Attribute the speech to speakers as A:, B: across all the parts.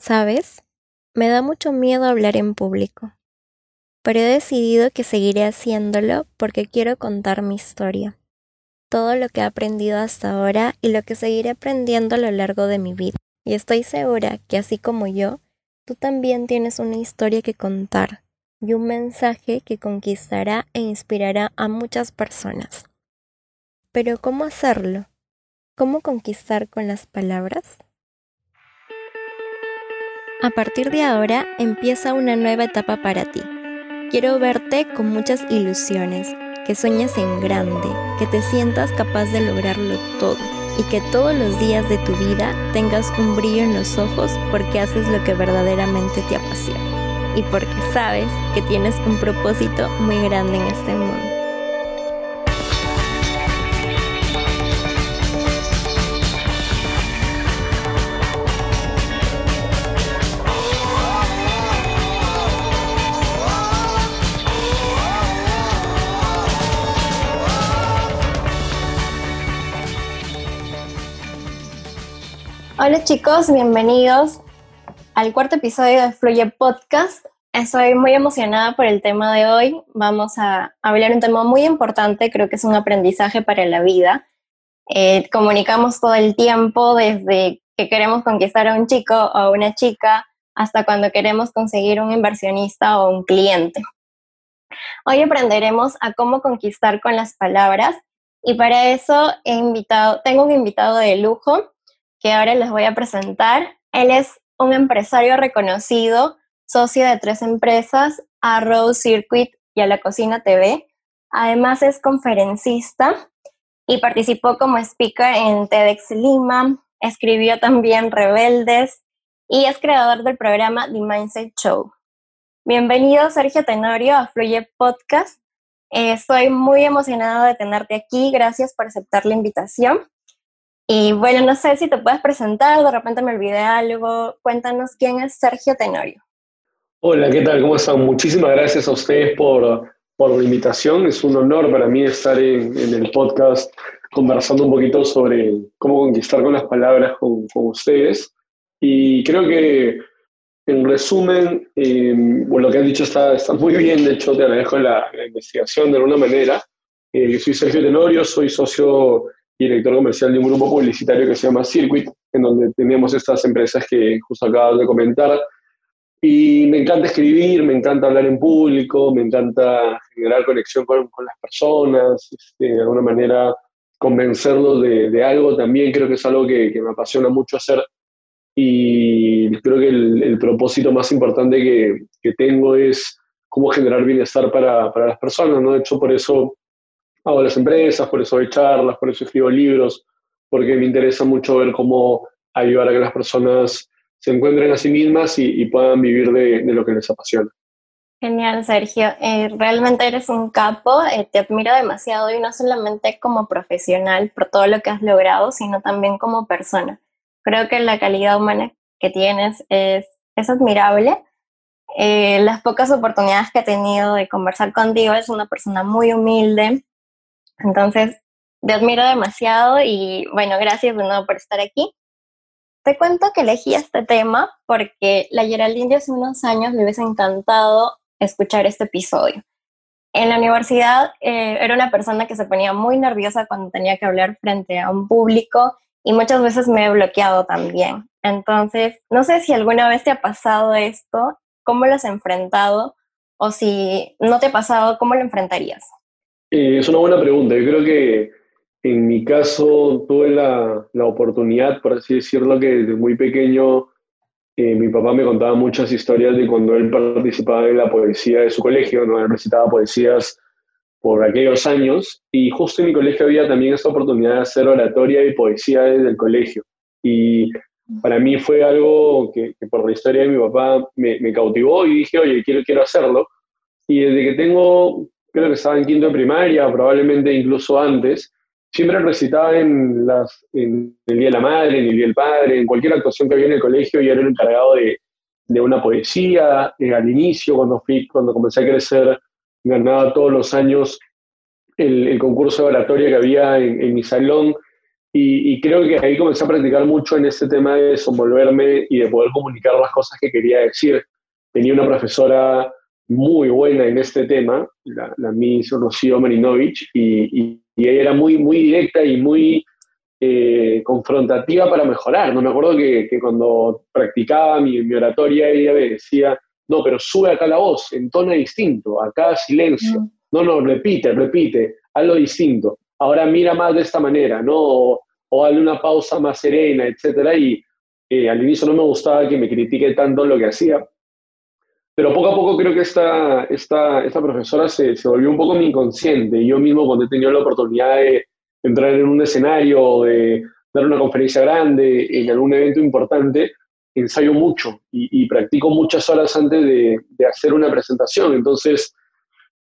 A: ¿Sabes? Me da mucho miedo hablar en público, pero he decidido que seguiré haciéndolo porque quiero contar mi historia, todo lo que he aprendido hasta ahora y lo que seguiré aprendiendo a lo largo de mi vida. Y estoy segura que así como yo, tú también tienes una historia que contar y un mensaje que conquistará e inspirará a muchas personas. Pero ¿cómo hacerlo? ¿Cómo conquistar con las palabras? A partir de ahora empieza una nueva etapa para ti. Quiero verte con muchas ilusiones, que sueñes en grande, que te sientas capaz de lograrlo todo y que todos los días de tu vida tengas un brillo en los ojos porque haces lo que verdaderamente te apasiona y porque sabes que tienes un propósito muy grande en este mundo. Hola chicos, bienvenidos al cuarto episodio de Fluye Podcast. Estoy muy emocionada por el tema de hoy. Vamos a hablar un tema muy importante, creo que es un aprendizaje para la vida. Eh, comunicamos todo el tiempo, desde que queremos conquistar a un chico o a una chica hasta cuando queremos conseguir un inversionista o un cliente. Hoy aprenderemos a cómo conquistar con las palabras y para eso he invitado, tengo un invitado de lujo que ahora les voy a presentar. Él es un empresario reconocido, socio de tres empresas, Arrow Circuit y a la Cocina TV. Además es conferencista y participó como speaker en TEDx Lima, escribió también Rebeldes y es creador del programa The Mindset Show. Bienvenido Sergio Tenorio a Fluye Podcast. Eh, estoy muy emocionado de tenerte aquí. Gracias por aceptar la invitación. Y bueno, no sé si te puedes presentar, de repente me olvidé algo. Cuéntanos quién es Sergio Tenorio.
B: Hola, ¿qué tal? ¿Cómo están? Muchísimas gracias a ustedes por, por la invitación. Es un honor para mí estar en, el podcast conversando un poquito sobre cómo conquistar con las palabras con, ustedes. Y creo que, en resumen, eh, lo que has dicho está, está muy bien. De hecho, te agradezco la, investigación de alguna manera. Eh, soy Sergio Tenorio, soy socio director comercial de un grupo publicitario que se llama Circuit, en donde tenemos estas empresas que justo acabas de comentar. Y me encanta escribir, me encanta hablar en público, me encanta generar conexión con, las personas, este, de alguna manera convencerlos de, algo también, creo que es algo que, me apasiona mucho hacer. Y creo que el, el propósito más importante que, que, tengo es cómo generar bienestar para, para las personas, ¿no? De hecho, por eso hago las empresas, por eso doy charlas, por eso escribo libros, porque me interesa mucho ver cómo ayudar a que las personas se encuentren a sí mismas y, y puedan vivir de, de, lo que les apasiona.
A: Genial, Sergio. Eh, realmente eres un capo, eh, te admiro demasiado y no solamente como profesional por todo lo que has logrado, sino también como persona. Creo que la calidad humana que tienes es, es admirable. Eh, las pocas oportunidades que he tenido de conversar contigo, es una persona muy humilde, entonces, te admiro demasiado y bueno, gracias de nuevo por estar aquí. Te cuento que elegí este tema porque la Geraldine de hace unos años me hubiese encantado escuchar este episodio. En la universidad eh, era una persona que se ponía muy nerviosa cuando tenía que hablar frente a un público y muchas veces me he bloqueado también. Entonces, no sé si alguna vez te ha pasado esto, cómo lo has enfrentado o si no te ha pasado, ¿cómo lo enfrentarías?
B: Eh, es una buena pregunta. Yo creo que en mi caso tuve la, la oportunidad, por así decirlo, que desde muy pequeño eh, mi papá me contaba muchas historias de cuando él participaba en la poesía de su colegio, ¿no? él recitaba poesías por aquellos años y justo en mi colegio había también esta oportunidad de hacer oratoria y poesía desde el colegio. Y para mí fue algo que, por la historia de mi papá me, me, cautivó y dije, oye, quiero, quiero hacerlo. Y desde que tengo creo que estaba en quinto de primaria, probablemente incluso antes, siempre recitaba en, el Día de la Madre, en el Día del Padre, en cualquier actuación que había en el colegio, y era el encargado de, de una poesía. Eh, al inicio, cuando, fui, cuando comencé a crecer, ganaba todos los años el, concurso de oratoria que había en, en mi salón. Y, creo que ahí comencé a practicar mucho en este tema de desenvolverme y de poder comunicar las cosas que quería decir. Tenía una profesora muy buena en este tema, la, la Miss Rocío Marinovich, y, ella era muy, muy directa y muy eh, confrontativa para mejorar. No me acuerdo que, cuando practicaba mi, mi, oratoria ella me decía, no, pero sube acá la voz, en tono distinto, acá silencio. Mm. No, no, repite, repite, hazlo distinto. Ahora mira más de esta manera, ¿no? O, o hazle una pausa más serena, etcétera. Y eh, al inicio no me gustaba que me critique tanto lo que hacía, pero poco a poco creo que esta, esta, esta profesora se, se, volvió un poco mi inconsciente. Yo mismo cuando he tenido la oportunidad de entrar en un escenario de dar una conferencia grande en algún evento importante, ensayo mucho y, practico muchas horas antes de, de, hacer una presentación. Entonces,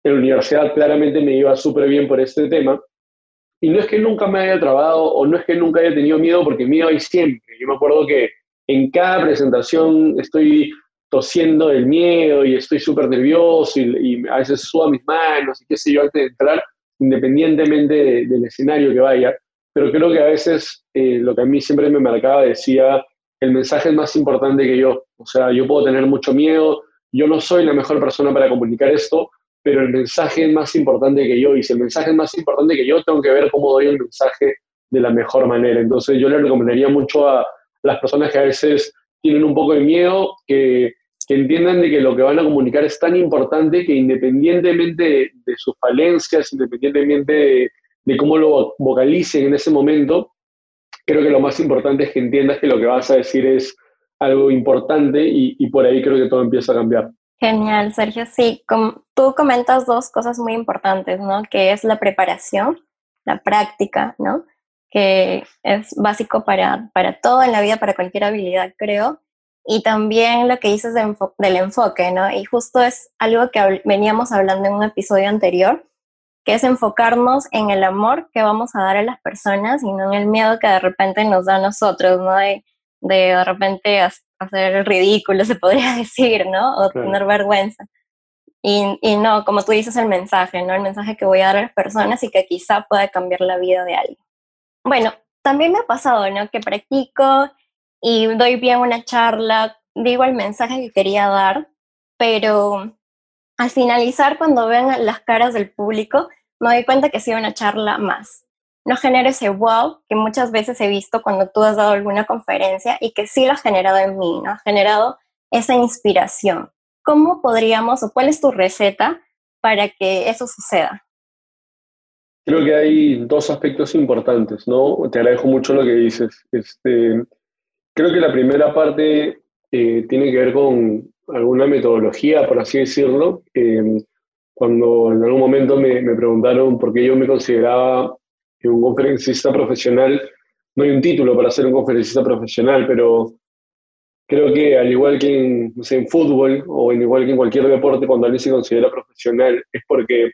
B: en la universidad claramente me iba súper bien por este tema. Y no es que nunca me haya trabado o no es que nunca haya tenido miedo, porque miedo hay siempre. Yo me acuerdo que en cada presentación estoy tosiendo del miedo y estoy súper nervioso y, a veces subo mis manos y qué sé yo antes de entrar, independientemente del escenario que vaya. Pero creo que a veces eh, lo que a mí siempre me marcaba decía, el mensaje es más importante que yo. O sea, yo puedo tener mucho miedo, yo no soy la mejor persona para comunicar esto, pero el mensaje es más importante que yo. Y si el mensaje es más importante que yo, tengo que ver cómo doy el mensaje de la mejor manera. Entonces yo le recomendaría mucho a las personas que a veces tienen un poco de miedo, que que entiendan de que lo que van a comunicar es tan importante que independientemente de, sus falencias, independientemente de, cómo lo vocalicen en ese momento, creo que lo más importante es que entiendas que lo que vas a decir es algo importante y, por ahí creo que todo empieza a cambiar.
A: Genial, Sergio. Sí, tú comentas dos cosas muy importantes, ¿no? Que es la preparación, la práctica, ¿no? Que es básico para, para todo en la vida, para cualquier habilidad, creo y también lo que dices del enfoque, ¿no? Y justo es algo que veníamos hablando en un episodio anterior, que es enfocarnos en el amor que vamos a dar a las personas y no en el miedo que de repente nos da a nosotros, ¿no? De de, repente hacer el ridículo, se podría decir, ¿no? O tener vergüenza. Y, y, no, como tú dices, el mensaje, ¿no? El mensaje que voy a dar a las personas y que quizá pueda cambiar la vida de alguien. Bueno, también me ha pasado, ¿no? Que practico y doy bien una charla, digo el mensaje que quería dar, pero al finalizar, cuando vean las caras del público, me doy cuenta que ha sido una charla más. No genera ese wow que muchas veces he visto cuando tú has dado alguna conferencia y que sí lo ha generado en mí, ¿no? Ha generado esa inspiración. ¿Cómo podríamos o cuál es tu receta para que eso suceda?
B: Creo que hay dos aspectos importantes, ¿no? Te agradezco mucho lo que dices. Este, Creo que la primera parte eh, tiene que ver con alguna metodología, por así decirlo. Eh, cuando en algún momento me, me, preguntaron por qué yo me consideraba un conferencista profesional, no hay un título para ser un conferencista profesional, pero creo que al igual que en, en fútbol o en igual que en cualquier deporte, cuando alguien se considera profesional, es porque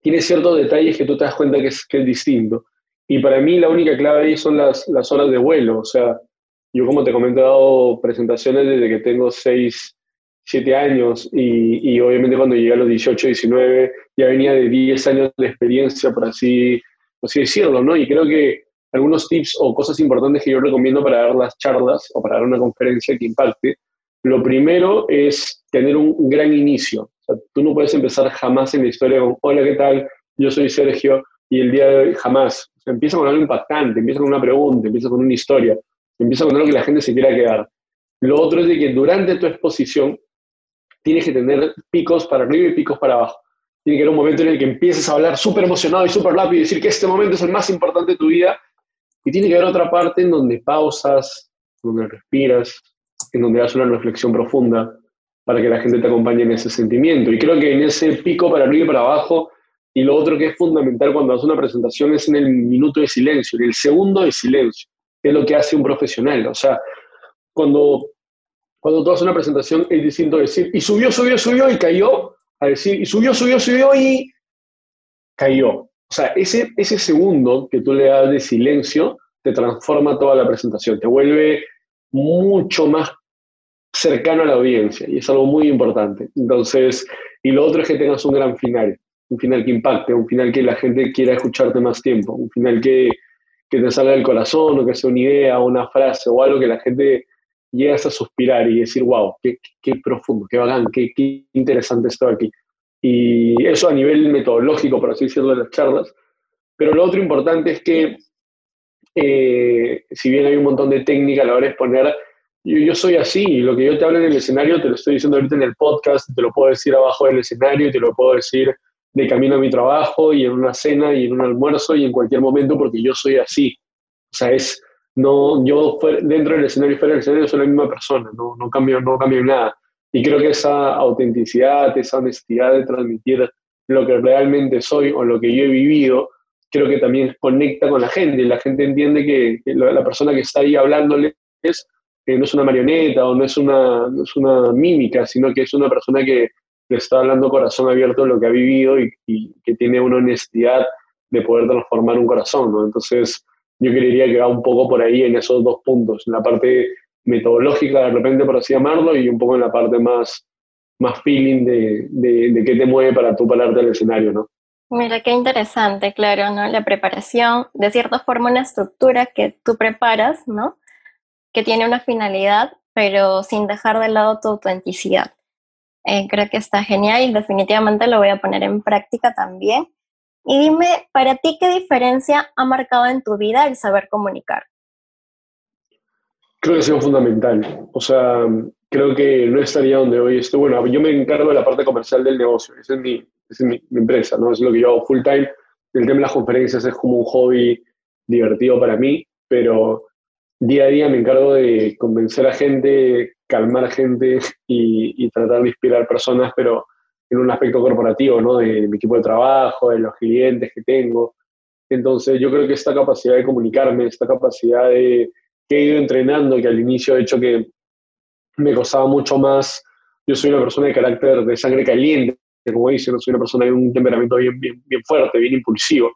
B: tiene ciertos detalles que tú te das cuenta que es, que es distinto. Y para mí la única clave ahí son las horas de vuelo, o sea, yo, como te comento, he dado presentaciones desde que tengo 6, 7 años y, y, obviamente cuando llegué a los 18, 19 ya venía de 10 años de experiencia, por así, por así decirlo, ¿no? Y creo que algunos tips o cosas importantes que yo recomiendo para dar las charlas o para dar una conferencia que impacte, lo primero es tener un, gran inicio. O sea, tú no puedes empezar jamás en la historia con, hola, ¿qué tal? Yo soy Sergio y el día de hoy jamás. O sea, empieza con algo impactante, empieza con una pregunta, empieza con una historia empieza con algo que la gente se quiera quedar. Lo otro es de que durante tu exposición tienes que tener picos para arriba y picos para abajo. Tiene que haber un momento en el que empieces a hablar súper emocionado y súper rápido y decir que este momento es el más importante de tu vida. Y tiene que haber otra parte en donde pausas, donde respiras, en donde haces una reflexión profunda para que la gente te acompañe en ese sentimiento. Y creo que en ese pico para arriba y para abajo, y lo otro que es fundamental cuando haces una presentación es en el minuto de silencio, en el segundo de silencio es lo que hace un profesional. O sea, cuando, cuando tú haces una presentación es distinto decir, y subió, subió, subió y cayó, a decir, y subió, subió, subió y cayó. O sea, ese, ese segundo que tú le das de silencio te transforma toda la presentación, te vuelve mucho más cercano a la audiencia y es algo muy importante. Entonces, y lo otro es que tengas un gran final, un final que impacte, un final que la gente quiera escucharte más tiempo, un final que, que te salga del corazón o que sea una idea, una frase o algo que la gente llegue a suspirar y decir, wow, qué, qué profundo, qué bacán, qué, qué interesante esto aquí. Y eso a nivel metodológico, por así decirlo, de las charlas. Pero lo otro importante es que, eh, si bien hay un montón de técnica a la hora de exponer, yo, yo, soy así, lo que yo te hablo en el escenario te lo estoy diciendo ahorita en el podcast, te lo puedo decir abajo del escenario, te lo puedo decir de camino a mi trabajo y en una cena y en un almuerzo y en cualquier momento porque yo soy así. O sea, es, no, yo dentro del escenario y fuera del escenario soy la misma persona, no, no, cambio, no cambio nada. Y creo que esa autenticidad, esa honestidad de transmitir lo que realmente soy o lo que yo he vivido, creo que también conecta con la gente. La gente entiende que, la persona que está ahí hablándole es, que no es una marioneta o no es una, no es una mímica, sino que es una persona que le está hablando corazón abierto de lo que ha vivido y, que tiene una honestidad de poder transformar un corazón. ¿no? Entonces, yo creería que va un poco por ahí en esos dos puntos, en la parte metodológica de repente, por así llamarlo, y un poco en la parte más, más feeling de, de, qué te mueve para tú pararte al escenario, ¿no?
A: Mira, qué interesante, claro, ¿no? La preparación, de cierta forma una estructura que tú preparas, ¿no? Que tiene una finalidad, pero sin dejar de lado tu autenticidad. Eh, creo que está genial y definitivamente lo voy a poner en práctica también. Y dime, para ti, ¿qué diferencia ha marcado en tu vida el saber comunicar?
B: Creo que ha sido fundamental. O sea, creo que no estaría donde hoy estoy. Bueno, yo me encargo de la parte comercial del negocio. Esa es mi, es mi, empresa, ¿no? Es lo que yo hago full time. El tema de las conferencias es como un hobby divertido para mí, pero día a día me encargo de convencer a gente, calmar a gente y, tratar de inspirar personas, pero en un aspecto corporativo, ¿no? De mi equipo de trabajo, de los clientes que tengo. Entonces, yo creo que esta capacidad de comunicarme, esta capacidad de que he ido entrenando, que al inicio he hecho que me costaba mucho más. Yo soy una persona de carácter de sangre caliente, como dicen, soy una persona de un temperamento bien, bien, bien fuerte, bien impulsivo.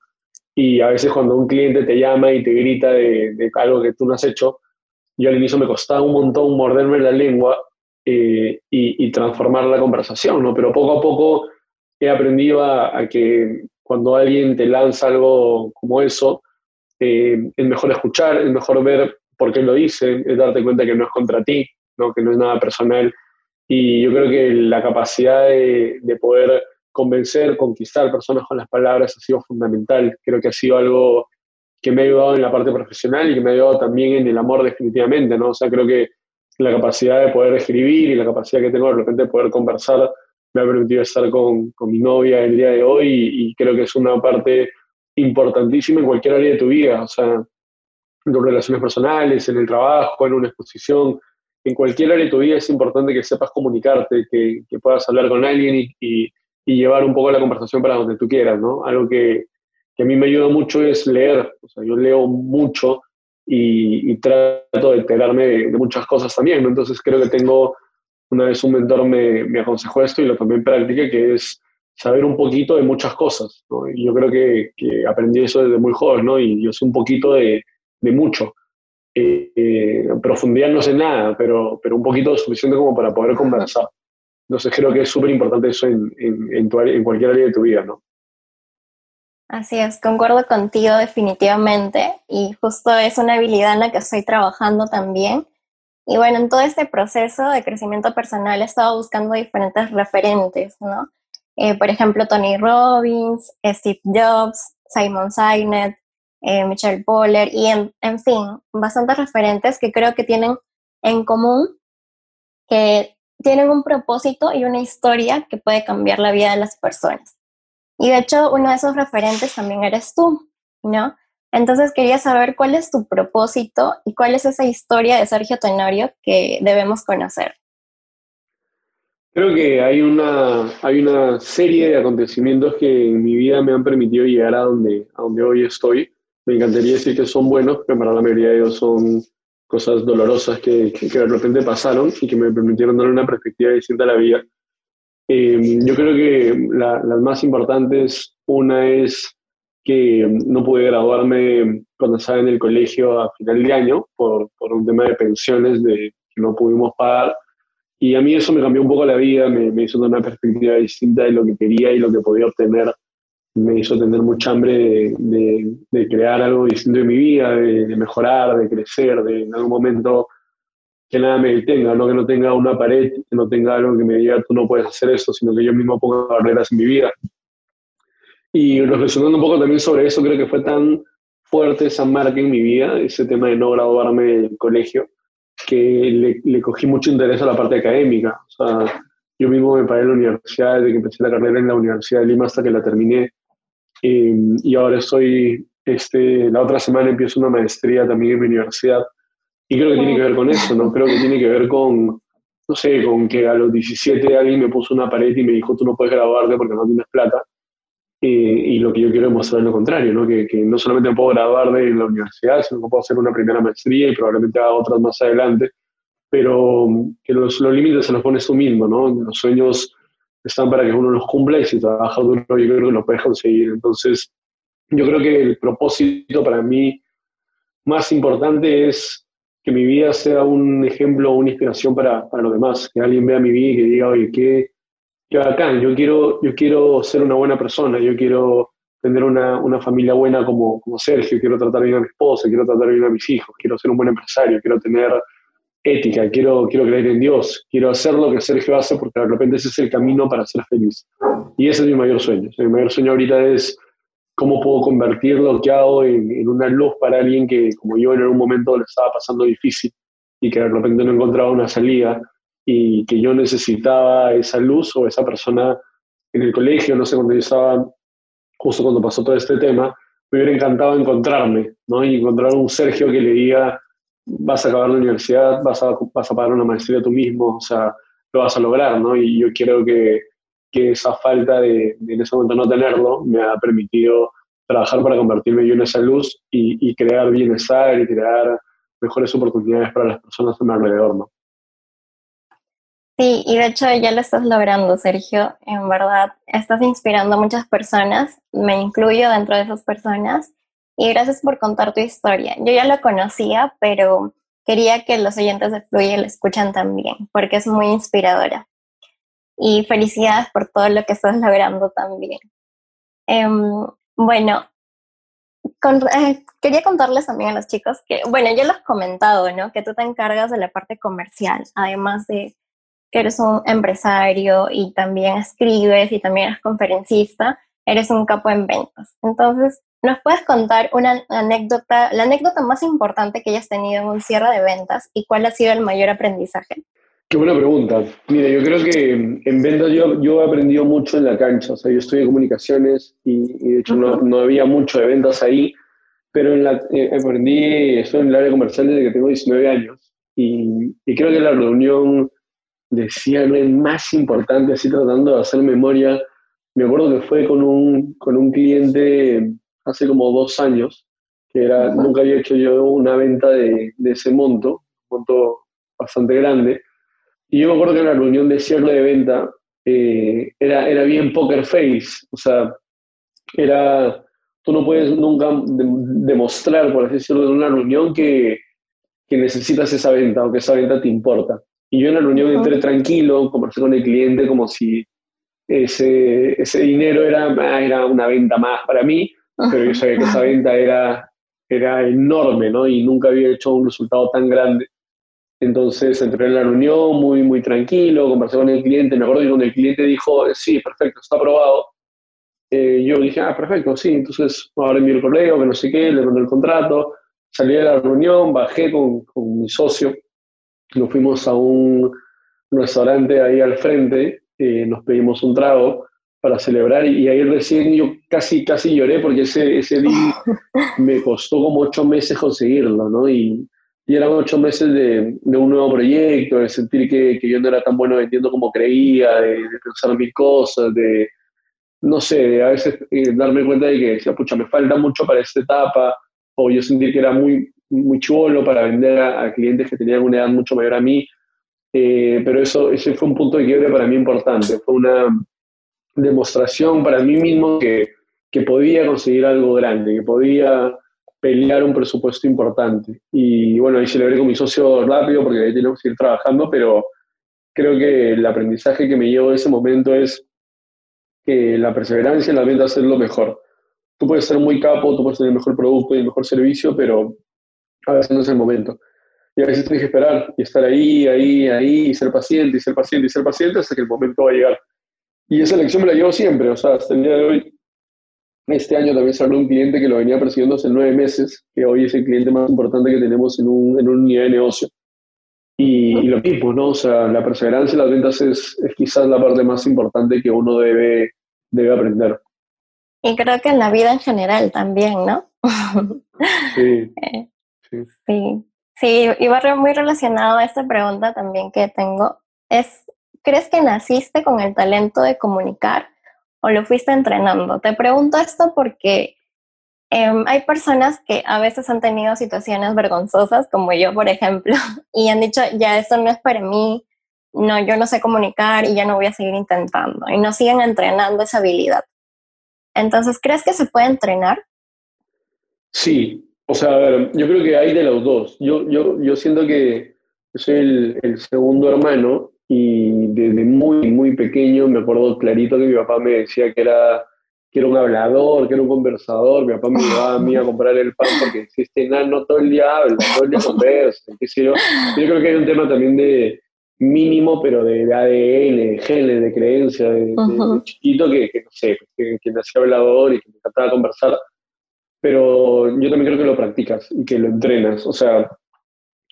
B: Y a veces cuando un cliente te llama y te grita de, algo que tú no has hecho, yo al inicio me costaba un montón morderme la lengua eh, y, transformar la conversación, ¿no? Pero poco a poco he aprendido a, que cuando alguien te lanza algo como eso, eh, es mejor escuchar, es mejor ver por qué lo dice, es darte cuenta que no es contra ti, ¿no? que no es nada personal. Y yo creo que la capacidad de poder convencer, conquistar personas con las palabras ha sido fundamental. Creo que ha sido algo que me ha ayudado en la parte profesional y que me ha ayudado también en el amor definitivamente, ¿no? O sea, creo que la capacidad de poder escribir y la capacidad que tengo de repente de poder conversar me ha permitido estar con, mi novia el día de hoy y, creo que es una parte importantísima en cualquier área de tu vida, o sea, en tus relaciones personales, en el trabajo, en una exposición, en cualquier área de tu vida es importante que sepas comunicarte, que, puedas hablar con alguien y, y, llevar un poco la conversación para donde tú quieras, ¿no? Algo que, que a mí me ayuda mucho es leer, o sea, yo leo mucho y, trato de enterarme de, muchas cosas también. Entonces creo que tengo, una vez un mentor me, me, aconsejó esto y lo tomé en práctica, que es saber un poquito de muchas cosas. ¿no? Y yo creo que, que, aprendí eso desde muy joven, ¿no? Y yo sé un poquito de, de mucho. Eh, eh, profundidad no sé nada, pero, pero un poquito suficiente como para poder conversar. Entonces creo que es súper importante eso en, en, cualquier área de tu vida, ¿no?
A: Así es, concuerdo contigo definitivamente y justo es una habilidad en la que estoy trabajando también. Y bueno, en todo este proceso de crecimiento personal he estado buscando diferentes referentes, ¿no? Eh, por ejemplo, Tony Robbins, Steve Jobs, Simon Sinek, eh, Michelle Poller y en, en fin, bastantes referentes que creo que tienen en común que tienen un propósito y una historia que puede cambiar la vida de las personas. Y de hecho, uno de esos referentes también eres tú, ¿no? Entonces quería saber cuál es tu propósito y cuál es esa historia de Sergio Tenorio que debemos conocer.
B: Creo que hay una, hay una serie de acontecimientos que en mi vida me han permitido llegar a donde, a donde hoy estoy. Me encantaría decir que son buenos, pero para la mayoría de ellos son cosas dolorosas que, que, de repente pasaron y que me permitieron dar una perspectiva distinta a la vida. Eh, yo creo que las más importantes, una es que no pude graduarme cuando estaba en el colegio a final de año por, por un tema de pensiones de, que no pudimos pagar. Y a mí eso me cambió un poco la vida, me, me hizo una perspectiva distinta de lo que quería y lo que podía obtener me hizo tener mucha hambre de, crear algo distinto en mi vida, de, mejorar, de crecer, de en algún momento que nada me detenga, no que no tenga una pared, que no tenga algo que me diga tú no puedes hacer eso, sino que yo mismo ponga barreras en mi vida. Y reflexionando un poco también sobre eso, creo que fue tan fuerte esa marca en mi vida, ese tema de no graduarme del colegio, que le, cogí mucho interés a la parte académica. Yo mismo me paré en la universidad desde que empecé la carrera en la Universidad de Lima hasta que la terminé. Y ahora estoy, este, la otra semana empiezo una maestría también en mi universidad. Y creo que tiene que ver con eso, ¿no? Creo que tiene que ver con, no sé, con que a los 17 alguien me puso una pared y me dijo, tú no puedes graduarte porque no tienes plata. y lo que yo quiero demostrar es lo contrario, ¿no? Que, que, no solamente me puedo graduar de la universidad, sino que puedo hacer una primera maestría y probablemente haga otras más adelante pero que los, los límites se los pones tú mismo, ¿no? Los sueños están para que uno los cumpla y si trabaja duro yo creo que lo puedes conseguir. Entonces, yo creo que el propósito para mí más importante es que mi vida sea un ejemplo, una inspiración para, para los demás, que alguien vea mi vida y que diga, oye, qué, qué bacán, yo quiero, yo quiero ser una buena persona, yo quiero tener una, una, familia buena como, como Sergio, quiero tratar bien a mi esposa, quiero tratar bien a mis hijos, quiero ser un buen empresario, quiero tener ética, quiero, quiero creer en Dios, quiero hacer lo que Sergio hace porque de repente ese es el camino para ser feliz. Y ese es mi mayor sueño. mi mayor sueño ahorita es cómo puedo convertir lo que hago en, una luz para alguien que, como yo, en algún momento le estaba pasando difícil y que de repente no encontraba una salida y que yo necesitaba esa luz o esa persona en el colegio, no sé, cuando yo estaba, justo cuando pasó todo este tema, me hubiera encantado encontrarme, ¿no? Y encontrar un Sergio que le diga, vas a acabar la universidad, vas a, vas a pagar una maestría tú mismo, o sea, lo vas a lograr, ¿no? Y yo quiero que, que esa falta de, en ese momento no tenerlo me ha permitido trabajar para convertirme yo en esa luz y, y crear bienestar y crear mejores oportunidades para las personas a mi alrededor, ¿no?
A: Sí, y de hecho ya lo estás logrando, Sergio. En verdad, estás inspirando a muchas personas, me incluyo dentro de esas personas, y gracias por contar tu historia. Yo ya lo conocía, pero quería que los oyentes de Fluye lo escuchan también, porque es muy inspiradora. Y felicidades por todo lo que estás logrando también. Em, bueno, eh, quería contarles también a los chicos que, bueno, yo los he comentado, ¿no? Que tú te encargas de la parte comercial, además de que eres un empresario y también escribes y también eres conferencista, eres un capo en ventas. Entonces, ¿Nos puedes contar una anécdota, la anécdota más importante que hayas tenido en un cierre de ventas y cuál ha sido el mayor aprendizaje?
B: Qué buena pregunta. Mira, yo creo que en ventas yo, yo he aprendido mucho en la cancha. O sea, yo estudié comunicaciones y, de hecho no, no, había mucho de ventas ahí, pero en la, eh, aprendí, estoy en el área comercial desde que tengo 19 años y, y creo que la reunión de cierre más importante, así tratando de hacer memoria, me acuerdo que fue con un, con un cliente hace como dos años, que era, nunca había hecho yo una venta de, de, ese monto, un monto bastante grande. Y yo me acuerdo que en la reunión de cierre de venta eh, era, era bien poker face, o sea, era, tú no puedes nunca demostrar, por así decirlo, en una reunión que, que necesitas esa venta o que esa venta te importa. Y yo en la reunión entré tranquilo, conversé con el cliente como si ese, ese dinero era, era una venta más para mí pero yo sabía que esa venta era, era enorme, ¿no? Y nunca había hecho un resultado tan grande. Entonces entré en la reunión muy, muy tranquilo, conversé con el cliente, me acuerdo que cuando el cliente dijo, sí, perfecto, está aprobado, eh, yo dije, ah, perfecto, sí, entonces ahora envío el correo, que no sé qué, le mandé el contrato, salí de la reunión, bajé con, con mi socio, nos fuimos a un restaurante ahí al frente, eh, nos pedimos un trago, para celebrar y ahí recién yo casi, casi lloré porque ese, ese día me costó como ocho meses conseguirlo, ¿no? Y, y eran ocho meses de, de, un nuevo proyecto, de sentir que, que, yo no era tan bueno vendiendo como creía, de, pensar mil cosas, de, no sé, a veces eh, darme cuenta de que decía, pucha, me falta mucho para esta etapa, o yo sentí que era muy, muy chulo para vender a, clientes que tenían una edad mucho mayor a mí, eh, pero eso, ese fue un punto de quiebre para mí importante, fue una demostración para mí mismo que, que podía conseguir algo grande, que podía pelear un presupuesto importante. Y bueno, ahí celebré con mi socio rápido porque ahí tenemos que ir trabajando, pero creo que el aprendizaje que me llevo de ese momento es que la perseverancia en la venta es lo mejor. Tú puedes ser muy capo, tú puedes tener el mejor producto y el mejor servicio, pero a veces no es el momento. Y a veces tienes que esperar y estar ahí, ahí, ahí, y ser paciente, y ser paciente, y ser paciente hasta que el momento va a llegar. Y esa lección me la llevo siempre, o sea, hasta el día de hoy. Este año también salió un cliente que lo venía persiguiendo hace nueve meses, que hoy es el cliente más importante que tenemos en un, en un nivel de negocio. Y, lo mismo, ¿no? O sea, la perseverancia en las ventas es, es, quizás la parte más importante que uno debe, debe aprender.
A: Y creo que en la vida en general también, ¿no?
B: Sí.
A: Sí. sí. Sí, y va muy relacionado a esta pregunta también que tengo. Es, ¿crees que naciste con el talento de comunicar o lo fuiste entrenando? Te pregunto esto porque em, hay personas que a veces han tenido situaciones vergonzosas, como yo, por ejemplo, y han dicho, ya esto no es para mí, no, yo no sé comunicar y ya no voy a seguir intentando, y no siguen entrenando esa habilidad. Entonces, ¿crees que se puede entrenar?
B: Sí, o sea, a ver, yo creo que hay de los dos. Yo, yo, yo siento que soy el, el segundo hermano y desde muy, muy pequeño me acuerdo clarito que mi papá me decía que era, que era un hablador, que era un conversador. Mi papá me llevaba a mí a comprar el pan porque si este enano todo el día habla, todo el día conversa, qué sé yo. Yo creo que hay un tema también de mínimo, pero de, ADN, de genes, de creencia, de, chiquito que, que, no sé, que, que nació hablador y que me encantaba conversar pero yo también creo que lo practicas y que lo entrenas. O sea,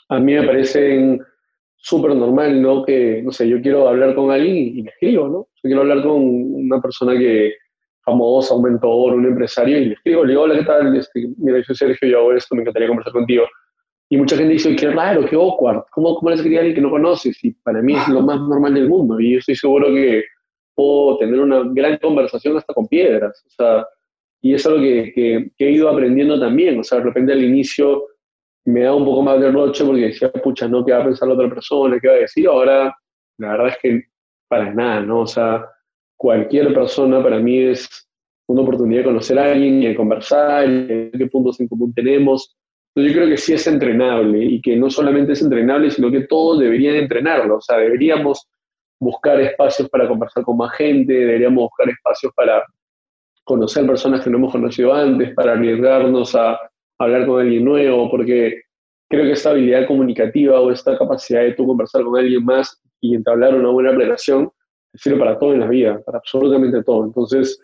B: a mí me parece súper normal, ¿no? Que, no sé, yo quiero hablar con alguien y, le escribo, ¿no? Yo quiero hablar con una persona que famosa, un mentor, un empresario, y le escribo, le digo, hola, ¿qué tal? Este, mira, yo soy Sergio, yo hago esto, me encantaría conversar contigo. Y mucha gente dice, qué raro, qué awkward, ¿cómo, cómo le escribir a alguien que no conoces? Y para mí es lo más normal del mundo, y yo estoy seguro que puedo tener una gran conversación hasta con piedras. O sea, y es algo que, que, he ido aprendiendo también. O sea, de repente al inicio me da un poco más de roche porque decía, pucha, no, ¿qué va a pensar la otra persona? ¿Qué va a decir? Ahora, la verdad es que para nada, ¿no? O sea, cualquier persona para mí es una oportunidad de conocer a alguien y de conversar, y qué puntos en común tenemos. Entonces yo creo que sí es entrenable y que no solamente es entrenable, sino que todos deberían entrenarlo. O sea, deberíamos buscar espacios para conversar con más gente, deberíamos buscar espacios para conocer personas que no hemos conocido antes, para arriesgarnos a hablar con alguien nuevo, porque creo que esta habilidad comunicativa o esta capacidad de tú conversar con alguien más y entablar una buena relación sirve para todo en la vida, para absolutamente todo. Entonces,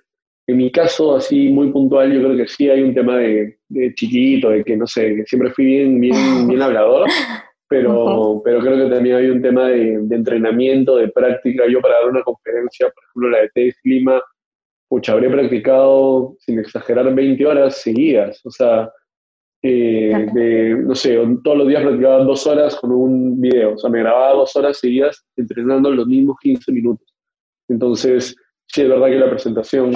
B: en mi caso, así muy puntual, yo creo que sí hay un tema de, chiquito, de que no sé, que siempre fui bien, bien, bien hablador, pero, pero creo que también hay un tema de, entrenamiento, de práctica. Yo para dar una conferencia, por ejemplo, la de TEDx Clima, pucha, habré practicado, sin exagerar, 20 horas seguidas. O sea, eh, de, no sé, todos los días practicaba dos horas con un video. O sea, me grababa dos horas seguidas entrenando los mismos 15 minutos. Entonces, sí es verdad que la presentación,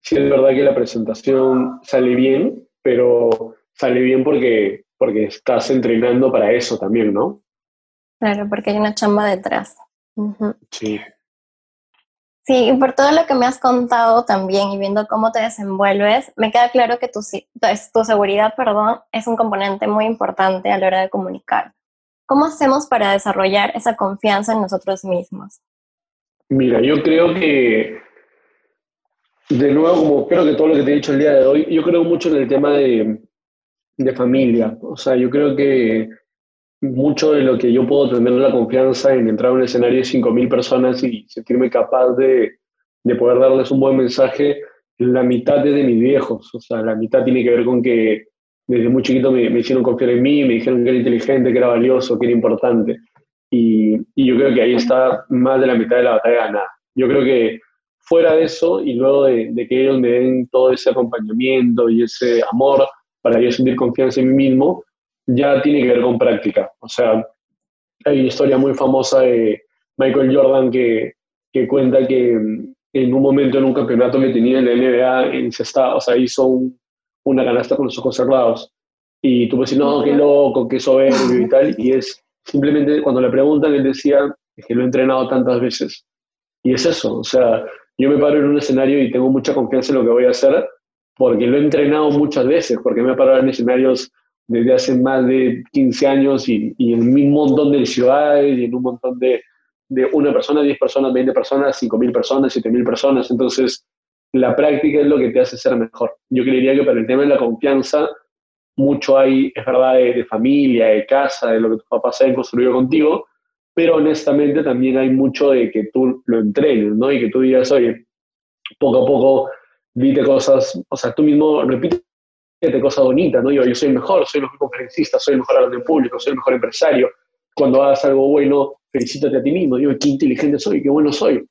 B: sí es verdad que la presentación sale bien, pero sale bien porque, porque estás entrenando para eso también, ¿no?
A: Claro, porque hay una chamba detrás.
B: Sí.
A: Sí, por todo lo que me has contado también y viendo cómo te desenvuelves, me queda claro que tu, pues, tu seguridad perdón, es un componente muy importante a la hora de comunicar. ¿Cómo hacemos para desarrollar esa confianza en nosotros mismos?
B: Mira, yo creo que, de nuevo, como creo que todo lo que te he dicho el día de hoy, yo creo mucho en el tema de, de familia. O sea, yo creo que mucho de lo que yo puedo tener la confianza en entrar a un escenario de 5.000 personas y sentirme capaz de, de, poder darles un buen mensaje, la mitad es de mis viejos. O sea, la mitad tiene que ver con que desde muy chiquito me, me hicieron confiar en mí, me dijeron que era inteligente, que era valioso, que era importante. Y, y, yo creo que ahí está más de la mitad de la batalla ganada. Yo creo que fuera de eso y luego de, de que ellos me den todo ese acompañamiento y ese amor para yo sentir confianza en mí mismo, ya tiene que ver con práctica. O sea, hay una historia muy famosa de Michael Jordan que, que cuenta que mm, en un momento en un campeonato que tenía en la NBA, o sea, hizo una canasta con los ojos cerrados. Y tú decir, no, qué loco, qué soberbio y tal. Y es simplemente cuando le preguntan, él decía, es que lo he entrenado tantas veces. Y es eso, o sea, yo me paro en un escenario y tengo mucha confianza en lo que voy a hacer porque lo he entrenado muchas veces, porque me he parado en escenarios desde hace más de 15 años y, en un montón de ciudades y en un montón de, de una persona, 10 personas, 20 personas, 5.000 personas, 7.000 personas. Entonces, la práctica es lo que te hace ser mejor. Yo creería que para el tema de la confianza, mucho hay, es verdad, de, familia, de casa, de lo que tus papás han construido contigo, pero honestamente también hay mucho de que tú lo entrenes, ¿no? Y que tú digas, oye, poco a poco dite cosas, o sea, tú mismo repite cosas bonitas, ¿no? Yo, yo soy el mejor, soy el mejor conferencista, soy el mejor hablando en público, soy el mejor empresario. Cuando hagas algo bueno, felicítate a ti mismo, digo, qué inteligente soy, qué bueno soy.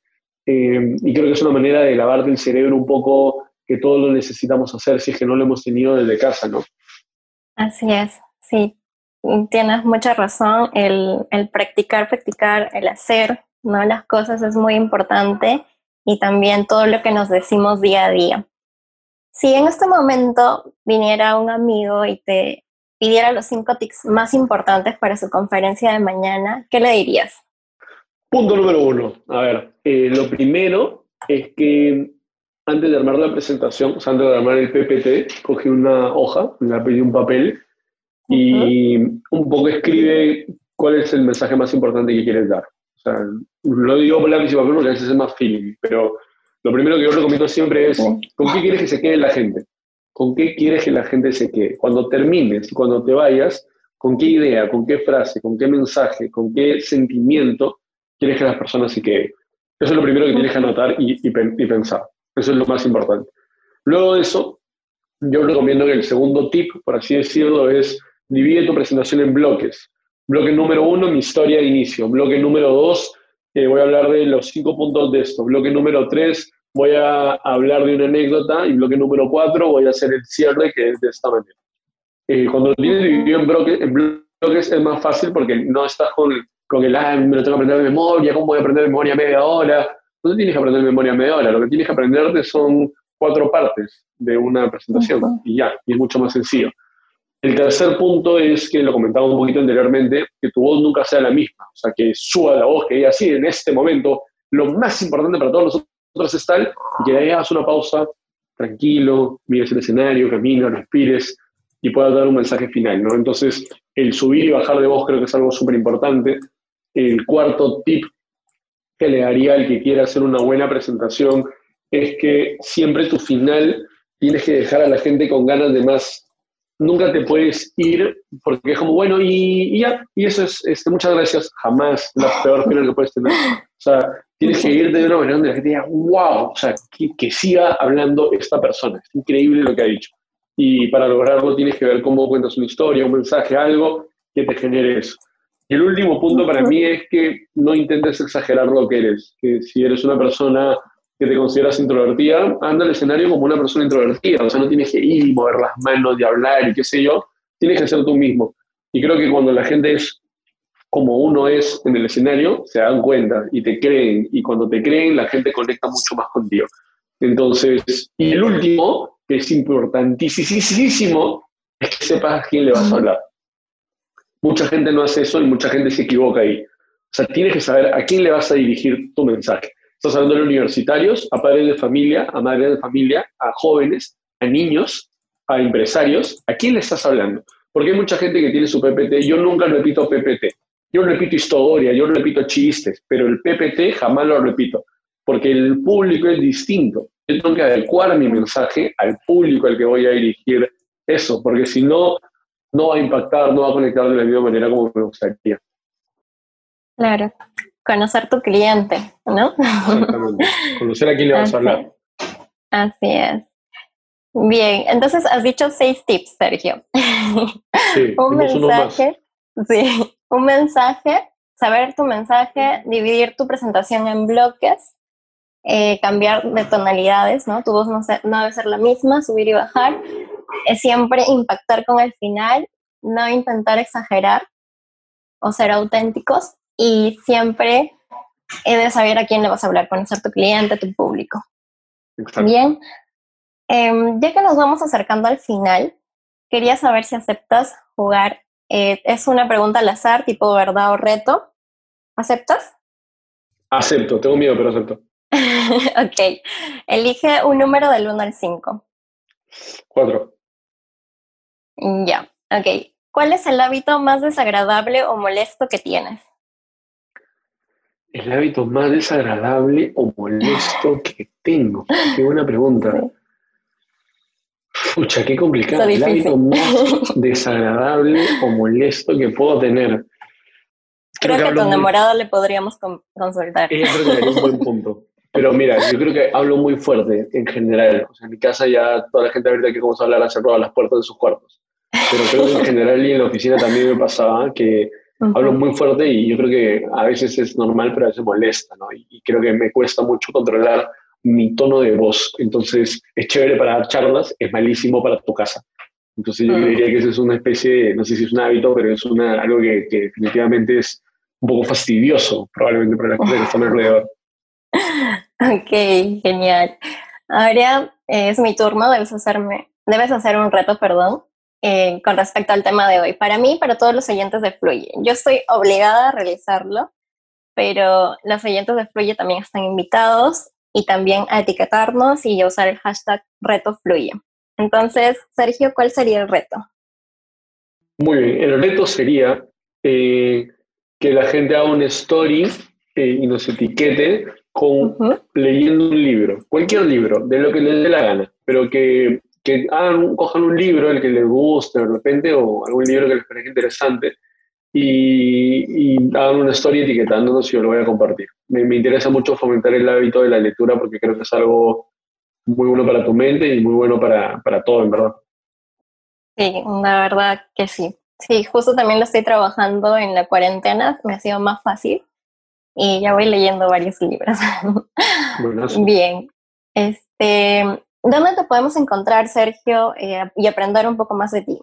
B: Eh, y creo que es una manera de lavarte el cerebro un poco que todos lo necesitamos hacer si es que no lo hemos tenido desde casa, ¿no?
A: Así es, sí. Tienes mucha razón. El, el practicar, practicar, el hacer, ¿no? Las cosas es muy importante y también todo lo que nos decimos día a día. Si en este momento viniera un amigo y te pidiera los cinco tips más importantes para su conferencia de mañana, ¿qué le dirías?
B: Punto número uno. A ver, eh, lo primero es que antes de armar la presentación, o sea, antes de armar el PPT, cogí una hoja, la pedí un papel y un poco escribe cuál es el mensaje más importante que quieres dar. O sea, lo digo por lápiz y papel porque a veces es más feeling, pero lo primero que yo recomiendo siempre es, ¿con qué quieres que se quede la gente? ¿Con qué quieres que la gente se quede? Cuando termines cuando te vayas, ¿con qué idea, con qué frase, con qué mensaje, con qué sentimiento quieres que las personas se queden? Eso es lo primero que tienes que anotar y, y pensar. Eso es lo más importante. Luego de eso, yo recomiendo que el segundo tip, por así decirlo, es divide tu presentación en bloques. Bloque número uno, mi historia de inicio. Bloque número dos, eh, voy a hablar de los cinco puntos de esto. Bloque número tres, voy a hablar de una anécdota. Y bloque número cuatro, voy a hacer el cierre, que es de esta manera. Eh, cuando tienes dividido en bloques, en bloques es más fácil porque no estás con, con el, ah, me lo tengo que aprender de memoria, ¿cómo voy a aprender de memoria media hora? No tienes que aprender memoria media hora, lo que tienes que aprender son cuatro partes de una presentación y ya, y es mucho más sencillo. El tercer punto es que lo comentaba un poquito anteriormente, que tu voz nunca sea la misma, o sea, que suba la voz, que diga así, en este momento, lo más importante para todos nosotros es tal, que ahí hagas una pausa, tranquilo, mires el escenario, camina, respires y puedas dar un mensaje final, ¿no? Entonces, el subir y bajar de voz creo que es algo súper importante. El cuarto tip que le daría al que quiera hacer una buena presentación es que siempre tu final tienes que dejar a la gente con ganas de más. Nunca te puedes ir porque es como, bueno, y, ya, y eso es, este, muchas gracias, jamás la peor final que puedes tener. O sea, tienes que irte de una manera donde la gente diga, wow, o sea, que, que siga hablando esta persona, es increíble lo que ha dicho. Y para lograrlo tienes que ver cómo cuentas una historia, un mensaje, algo que te genere eso. Y el último punto para mí es que no intentes exagerar lo que eres, que si eres una persona que te consideras introvertida, anda al escenario como una persona introvertida, o sea, no tienes que ir y mover las manos y hablar y qué sé yo, tienes que ser tú mismo. Y creo que cuando la gente es como uno es en el escenario, se dan cuenta y te creen, y cuando te creen, la gente conecta mucho más contigo. Entonces, y el último, que es importantísimo, es que sepas a quién le vas a hablar. Mucha gente no hace eso y mucha gente se equivoca ahí. O sea, tienes que saber a quién le vas a dirigir tu mensaje. Estás hablando de universitarios, a padres de familia, a madres de familia, a jóvenes, a niños, a empresarios. ¿A quién le estás hablando? Porque hay mucha gente que tiene su PPT. Yo nunca repito PPT. Yo repito historia, yo repito chistes, pero el PPT jamás lo repito, porque el público es distinto. Yo tengo que adecuar mi mensaje al público al que voy a dirigir eso, porque si no, no va a impactar, no va a conectar de la misma manera como me gustaría.
A: Claro, conocer tu cliente, ¿no?
B: Exactamente, conocer a quién le vas a hablar.
A: Así es. Bien, entonces has dicho seis tips, Sergio.
B: Sí,
A: un mensaje, sí, un mensaje, saber tu mensaje, dividir tu presentación en bloques, eh, cambiar de tonalidades, ¿no? Tu voz no, no debe ser la misma, subir y bajar, es siempre impactar con el final, no intentar exagerar o ser auténticos y siempre he de saber a quién le vas a hablar, conocer tu cliente, tu público. Bien, em, ya que nos vamos acercando al final, quería saber si aceptas jugar. Eh, es una pregunta al azar, tipo verdad o reto. ¿Aceptas?
B: Acepto, tengo miedo, pero acepto.
A: ok, elige un número del 1 al 5.
B: Cuatro.
A: Ya, ok. ¿Cuál es el hábito más desagradable o molesto que tienes?
B: El hábito más desagradable o molesto que tengo. Qué buena pregunta. Pucha, qué complicado. El hábito más desagradable o molesto que puedo tener.
A: Creo, que, a tu enamorado le podríamos consultar.
B: Ella creo que un buen punto. Pero mira, yo creo que hablo muy fuerte en general. O sea, en mi casa ya toda la gente ahorita que vamos a hablar ha cerrado las puertas de sus cuartos. Pero creo que en general y en la oficina también me pasaba que hablo muy fuerte y yo creo que a veces es normal, pero a veces molesta, ¿no? Y, creo que me cuesta mucho controlar mi tono de voz. Entonces, es chévere para dar charlas, es malísimo para tu casa. Entonces, yo diría que eso es una especie, no sé si es un hábito, pero es una, algo que, que definitivamente es un poco fastidioso, probablemente para la gente que está alrededor.
A: Ok, genial. Ahora es mi turno, debes hacerme, debes hacer un reto, perdón, eh, con respecto al tema de hoy. Para mí, para todos los oyentes de Fluye. Yo estoy obligada a realizarlo, pero los oyentes de Fluye también están invitados y también a etiquetarnos y a usar el hashtag reto Fluye. Entonces, Sergio, ¿cuál sería el reto?
B: Muy bien, el reto sería eh, que la gente haga una story eh, y nos etiquete con leyendo un libro, cualquier libro, de lo que les dé la gana, pero que que hagan, cojan un libro, el que les guste de repente, o algún libro que les parezca interesante, y, y hagan una historia etiquetándonos y yo lo voy a compartir. Me, me, interesa mucho fomentar el hábito de la lectura porque creo que es algo muy bueno para tu mente y muy bueno para, para todo, en verdad.
A: Sí, la verdad que sí. Sí, justo también lo estoy trabajando en la cuarentena, me ha sido más fácil y ya voy leyendo varios libros. Bien. Este, ¿Dónde te podemos encontrar, Sergio, eh, y aprender un poco más de ti?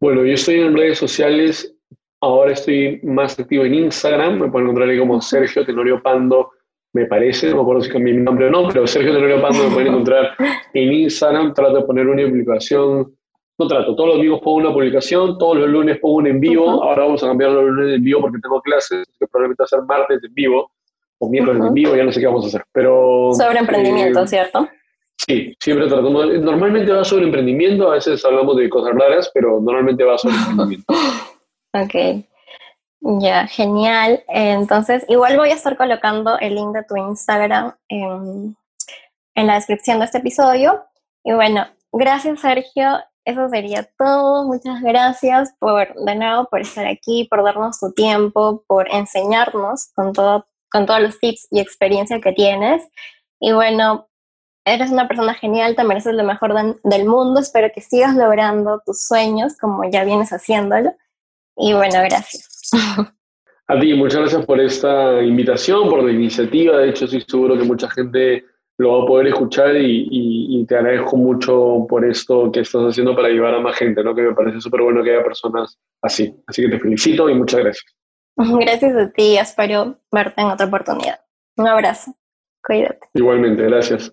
B: Bueno, yo estoy en redes sociales, ahora estoy más activo en Instagram, me pueden encontrar ahí como Sergio Tenorio Pando, me parece, no me acuerdo si cambié mi nombre o no, pero Sergio Tenorio Pando me pueden encontrar en Instagram, trato de poner una publicación, no trato, todos los días pongo una publicación, todos los lunes pongo un en vivo, ahora vamos a cambiar los lunes en vivo porque tengo clases, que probablemente va a ser martes en vivo, o miércoles en vivo, ya no sé qué vamos a hacer, pero...
A: Sobre emprendimiento, eh, ¿cierto?
B: Sí, siempre tratamos. Normalmente va sobre emprendimiento, a veces hablamos de cosas raras, pero normalmente va sobre emprendimiento.
A: ok. Ya, genial. Entonces, igual voy a estar colocando el link de tu Instagram en, en la descripción de este episodio. Y bueno, gracias Sergio. Eso sería todo. Muchas gracias por, de nuevo, por estar aquí, por darnos tu tiempo, por enseñarnos con, todo, con todos los tips y experiencia que tienes. Y bueno, Eres una persona genial, te mereces lo mejor del mundo. Espero que sigas logrando tus sueños como ya vienes haciéndolo. Y bueno, gracias.
B: A ti, muchas gracias por esta invitación, por la iniciativa. De hecho, estoy seguro que mucha gente lo va a poder escuchar y, te agradezco mucho por esto que estás haciendo para ayudar a más gente, ¿no? que me parece súper bueno que haya personas así. Así que te felicito y muchas gracias.
A: Gracias a ti, espero verte en otra oportunidad. Un abrazo, cuídate.
B: Igualmente, gracias.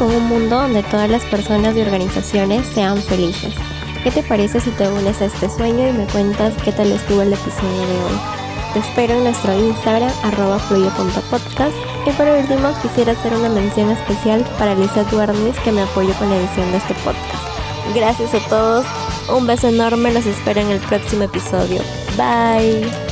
A: Con un mundo donde todas las personas y organizaciones sean felices. ¿Qué te parece si te unes a este sueño y me cuentas qué tal estuvo el episodio de hoy? Te espero en nuestro Instagram, arroba fluyo.podcast. Y por último, quisiera hacer una mención especial para Lisa Duernis, que me apoyó con la edición de este podcast. Gracias a todos, un beso enorme, los espero en el próximo episodio. Bye.